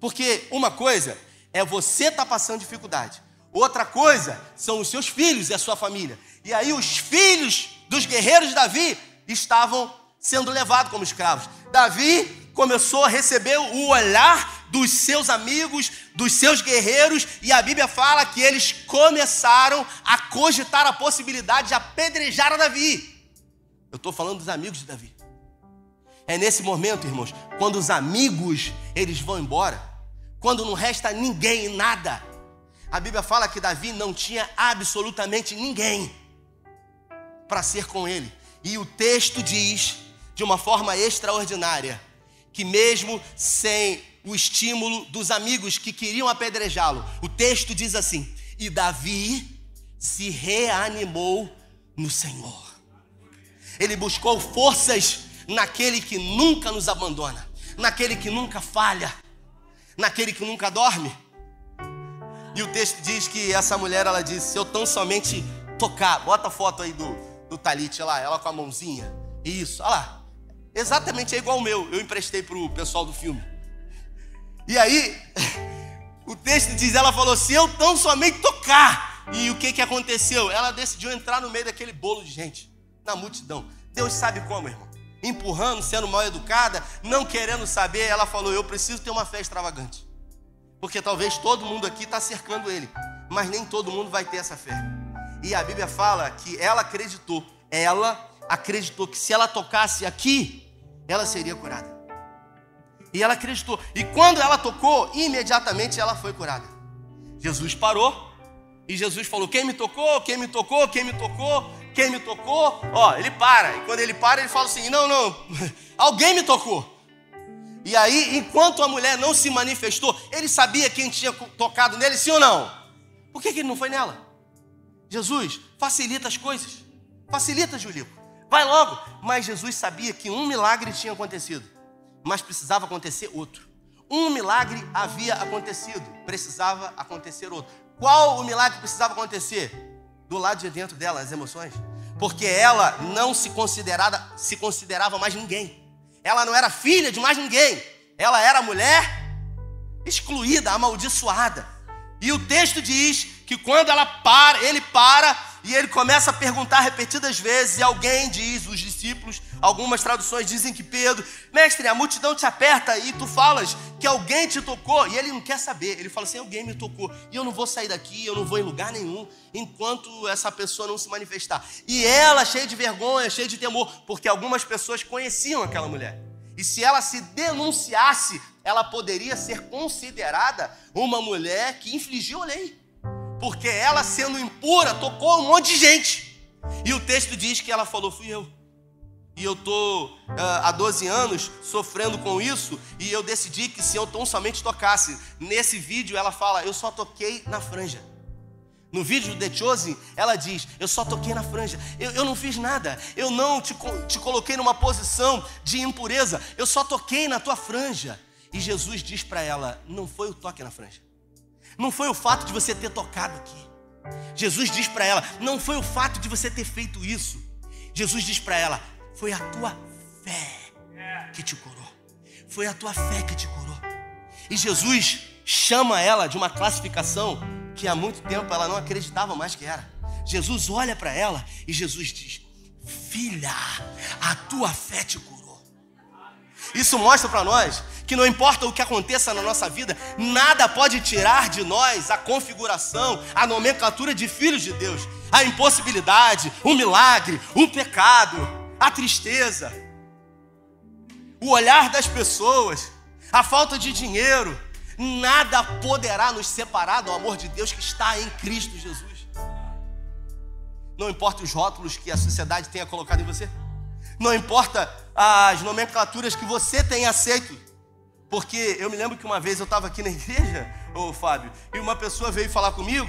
Porque uma coisa é você estar tá passando dificuldade, outra coisa são os seus filhos e a sua família. E aí os filhos dos guerreiros de Davi estavam sendo levados como escravos. Davi começou a receber o olhar dos seus amigos, dos seus guerreiros, e a Bíblia fala que eles começaram a cogitar a possibilidade de apedrejar a Davi. Eu estou falando dos amigos de Davi. É nesse momento, irmãos, quando os amigos eles vão embora, quando não resta ninguém, nada. A Bíblia fala que Davi não tinha absolutamente ninguém para ser com ele. E o texto diz, de uma forma extraordinária, que mesmo sem o estímulo dos amigos que queriam apedrejá-lo, o texto diz assim: E Davi se reanimou no Senhor. Ele buscou forças naquele que nunca nos abandona, naquele que nunca falha, naquele que nunca dorme. E o texto diz que essa mulher, ela disse: Se eu tão somente tocar, bota a foto aí do, do Talit lá, ela com a mãozinha. Isso, olha lá. Exatamente é igual o meu, eu emprestei pro pessoal do filme. E aí, o texto diz: ela falou: Se eu tão somente tocar. E o que, que aconteceu? Ela decidiu entrar no meio daquele bolo de gente, na multidão. Deus sabe como, irmão. Empurrando, sendo mal educada, não querendo saber, ela falou: Eu preciso ter uma fé extravagante. Porque talvez todo mundo aqui está cercando ele, mas nem todo mundo vai ter essa fé. E a Bíblia fala que ela acreditou, ela acreditou que se ela tocasse aqui, ela seria curada. E ela acreditou. E quando ela tocou, imediatamente ela foi curada. Jesus parou e Jesus falou: Quem me tocou? Quem me tocou? Quem me tocou? Quem me tocou? Ó, ele para. E quando ele para, ele fala assim: Não, não, alguém me tocou. E aí, enquanto a mulher não se manifestou, ele sabia quem tinha tocado nele, sim ou não? Por que, que ele não foi nela? Jesus, facilita as coisas. Facilita, Julio. Vai logo. Mas Jesus sabia que um milagre tinha acontecido, mas precisava acontecer outro. Um milagre havia acontecido, precisava acontecer outro. Qual o milagre precisava acontecer? Do lado de dentro dela, as emoções. Porque ela não se, considerada, se considerava mais ninguém. Ela não era filha de mais ninguém. Ela era mulher excluída, amaldiçoada. E o texto diz que quando ela para, ele para e ele começa a perguntar repetidas vezes, e alguém diz, os discípulos, algumas traduções dizem que Pedro, mestre, a multidão te aperta e tu falas que alguém te tocou, e ele não quer saber, ele fala assim: alguém me tocou, e eu não vou sair daqui, eu não vou em lugar nenhum, enquanto essa pessoa não se manifestar. E ela, cheia de vergonha, cheia de temor, porque algumas pessoas conheciam aquela mulher. E se ela se denunciasse, ela poderia ser considerada uma mulher que infligiu a lei porque ela, sendo impura, tocou um monte de gente. E o texto diz que ela falou: Fui eu. E eu estou uh, há 12 anos sofrendo com isso, e eu decidi que se eu tão somente tocasse. Nesse vídeo, ela fala: Eu só toquei na franja. No vídeo The Chosen, ela diz: Eu só toquei na franja. Eu, eu não fiz nada. Eu não te, te coloquei numa posição de impureza. Eu só toquei na tua franja. E Jesus diz para ela: Não foi o toque na franja. Não foi o fato de você ter tocado aqui. Jesus diz para ela: não foi o fato de você ter feito isso. Jesus diz para ela: foi a tua fé que te curou. Foi a tua fé que te curou. E Jesus chama ela de uma classificação que há muito tempo ela não acreditava mais que era. Jesus olha para ela e Jesus diz: Filha, a tua fé te curou. Isso mostra para nós que não importa o que aconteça na nossa vida, nada pode tirar de nós a configuração, a nomenclatura de filhos de Deus, a impossibilidade, o milagre, o pecado, a tristeza, o olhar das pessoas, a falta de dinheiro, nada poderá nos separar do amor de Deus que está em Cristo Jesus. Não importa os rótulos que a sociedade tenha colocado em você, não importa as nomenclaturas que você tenha aceito porque eu me lembro que uma vez eu estava aqui na igreja, ô Fábio, e uma pessoa veio falar comigo,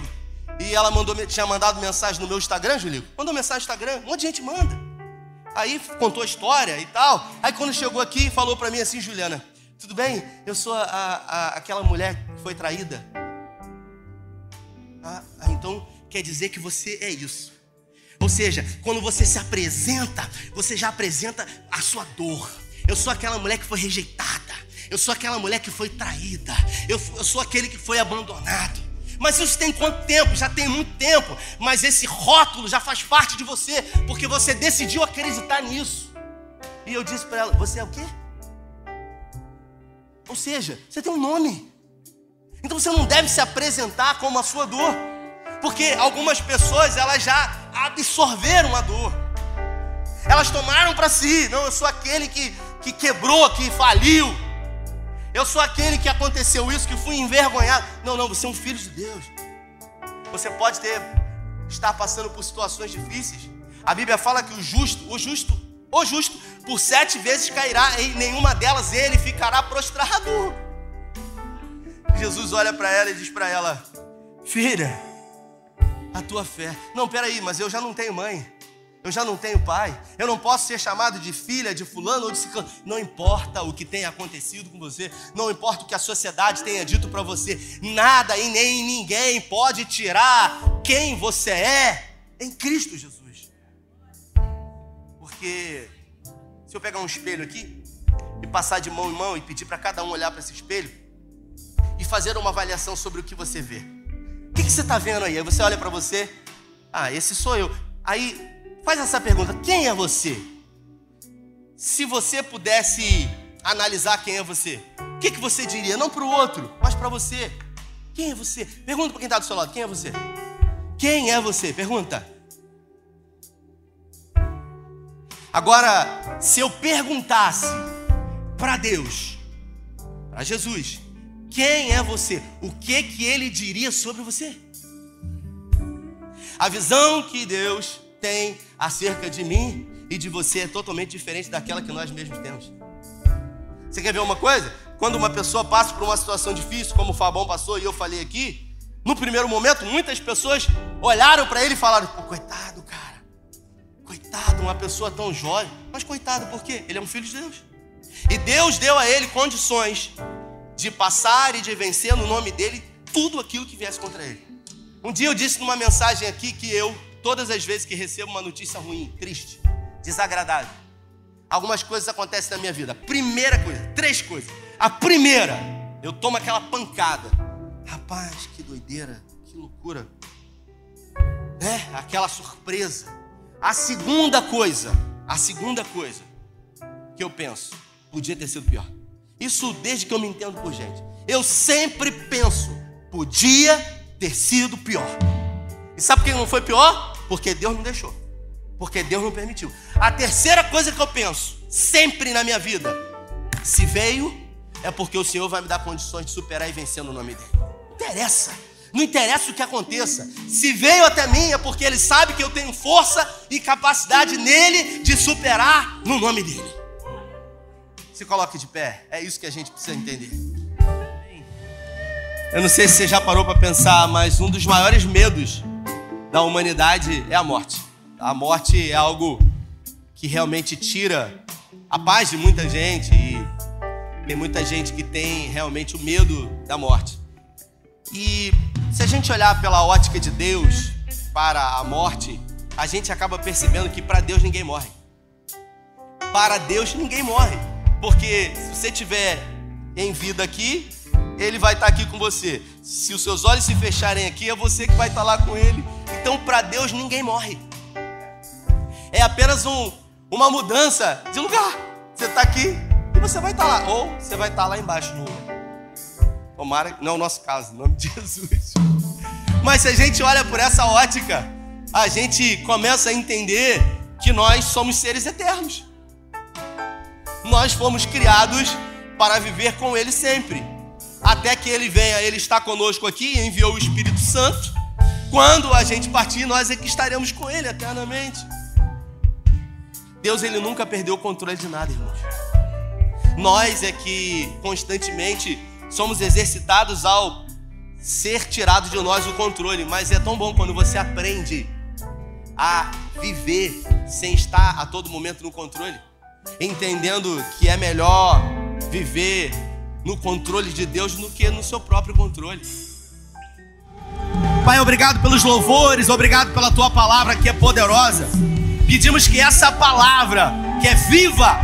e ela mandou, tinha mandado mensagem no meu Instagram, Julio. Mandou mensagem no Instagram, um monte de gente manda. Aí contou a história e tal. Aí quando chegou aqui, falou para mim assim, Juliana, tudo bem? Eu sou a, a, aquela mulher que foi traída. Ah, ah, então quer dizer que você é isso. Ou seja, quando você se apresenta, você já apresenta a sua dor. Eu sou aquela mulher que foi rejeitada. Eu sou aquela mulher que foi traída. Eu, eu sou aquele que foi abandonado. Mas isso tem quanto tempo? Já tem muito tempo. Mas esse rótulo já faz parte de você, porque você decidiu acreditar nisso. E eu disse para ela: Você é o quê? Ou seja, você tem um nome. Então você não deve se apresentar como a sua dor. Porque algumas pessoas elas já absorveram a dor. Elas tomaram para si. Não, eu sou aquele que, que quebrou, que faliu. Eu sou aquele que aconteceu isso, que fui envergonhado. Não, não, você é um filho de Deus. Você pode ter estar passando por situações difíceis. A Bíblia fala que o justo, o justo, o justo, por sete vezes cairá, em nenhuma delas ele ficará prostrado. Jesus olha para ela e diz para ela: Filha, a tua fé. Não, peraí, mas eu já não tenho mãe. Eu já não tenho pai. Eu não posso ser chamado de filha de fulano ou de ciclano. Não importa o que tenha acontecido com você. Não importa o que a sociedade tenha dito para você. Nada e nem ninguém pode tirar quem você é em Cristo Jesus. Porque se eu pegar um espelho aqui e passar de mão em mão e pedir para cada um olhar para esse espelho e fazer uma avaliação sobre o que você vê. Que, que você está vendo aí? Aí você olha para você. Ah, esse sou eu. Aí Faz essa pergunta: quem é você? Se você pudesse analisar quem é você, o que, que você diria? Não para o outro, mas para você. Quem é você? Pergunta para quem está do seu lado: quem é você? Quem é você? Pergunta. Agora, se eu perguntasse para Deus, para Jesus, quem é você? O que que ele diria sobre você? A visão que Deus tem acerca de mim e de você é totalmente diferente daquela que nós mesmos temos. Você quer ver uma coisa? Quando uma pessoa passa por uma situação difícil, como o Fabão passou e eu falei aqui, no primeiro momento, muitas pessoas olharam para ele e falaram: coitado, cara, coitado, uma pessoa tão jovem. Mas coitado, por quê? Ele é um filho de Deus. E Deus deu a ele condições de passar e de vencer no nome dele tudo aquilo que viesse contra ele. Um dia eu disse numa mensagem aqui que eu Todas as vezes que recebo uma notícia ruim, triste, desagradável, algumas coisas acontecem na minha vida. Primeira coisa, três coisas. A primeira, eu tomo aquela pancada. Rapaz, que doideira, que loucura. É, aquela surpresa. A segunda coisa, a segunda coisa que eu penso, podia ter sido pior. Isso desde que eu me entendo por gente. Eu sempre penso, podia ter sido pior. E sabe por que não foi pior? Porque Deus não deixou. Porque Deus não permitiu. A terceira coisa que eu penso, sempre na minha vida, se veio, é porque o Senhor vai me dar condições de superar e vencer no nome dele. Não interessa. Não interessa o que aconteça. Se veio até mim, é porque ele sabe que eu tenho força e capacidade nele de superar no nome dele. Se coloque de pé. É isso que a gente precisa entender. Eu não sei se você já parou para pensar, mas um dos maiores medos da humanidade é a morte. A morte é algo que realmente tira a paz de muita gente e tem muita gente que tem realmente o medo da morte. E se a gente olhar pela ótica de Deus para a morte, a gente acaba percebendo que para Deus ninguém morre. Para Deus ninguém morre, porque se você tiver em vida aqui, ele vai estar aqui com você. Se os seus olhos se fecharem aqui, é você que vai estar lá com ele então, para Deus, ninguém morre. É apenas um, uma mudança de lugar. Você está aqui e você vai estar tá lá. Ou você vai estar tá lá embaixo no. Tomara, não é o nosso caso, em nome de Jesus. Mas se a gente olha por essa ótica, a gente começa a entender que nós somos seres eternos. Nós fomos criados para viver com Ele sempre. Até que Ele venha, Ele está conosco aqui e enviou o Espírito Santo quando a gente partir, nós é que estaremos com Ele eternamente. Deus, Ele nunca perdeu o controle de nada, irmãos. Nós é que constantemente somos exercitados ao ser tirado de nós o controle, mas é tão bom quando você aprende a viver sem estar a todo momento no controle, entendendo que é melhor viver no controle de Deus do que no seu próprio controle. Pai, obrigado pelos louvores, obrigado pela tua palavra que é poderosa. Pedimos que essa palavra, que é viva,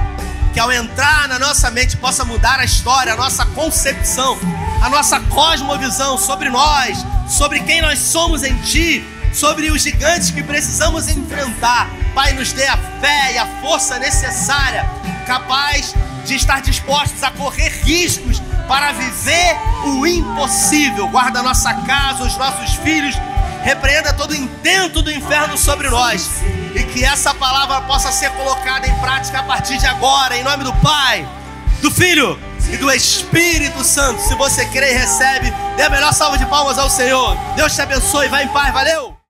que ao entrar na nossa mente possa mudar a história, a nossa concepção, a nossa cosmovisão sobre nós, sobre quem nós somos em Ti, sobre os gigantes que precisamos enfrentar. Pai, nos dê a fé e a força necessária, capaz de estar dispostos a correr riscos para viver o impossível. Guarda nossa casa, os nossos filhos, repreenda todo o intento do inferno sobre nós e que essa palavra possa ser colocada em prática a partir de agora, em nome do Pai, do Filho e do Espírito Santo. Se você crê e recebe, dê a melhor salva de palmas ao Senhor. Deus te abençoe, vai em paz, valeu!